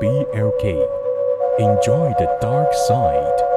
BLK. Enjoy the dark side.